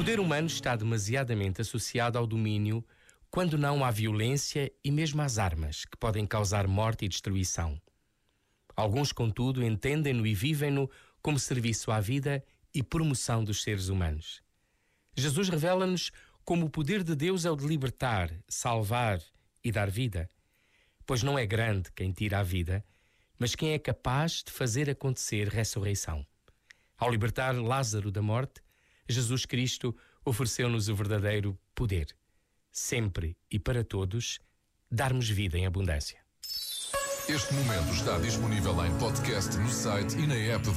poder humano está demasiadamente associado ao domínio, quando não à violência e mesmo às armas, que podem causar morte e destruição. Alguns, contudo, entendem-no e vivem-no como serviço à vida e promoção dos seres humanos. Jesus revela-nos como o poder de Deus é o de libertar, salvar e dar vida. Pois não é grande quem tira a vida, mas quem é capaz de fazer acontecer ressurreição. Ao libertar Lázaro da morte, Jesus Cristo ofereceu-nos o verdadeiro poder. Sempre e para todos, darmos vida em abundância. Este momento está disponível em podcast no site e na app da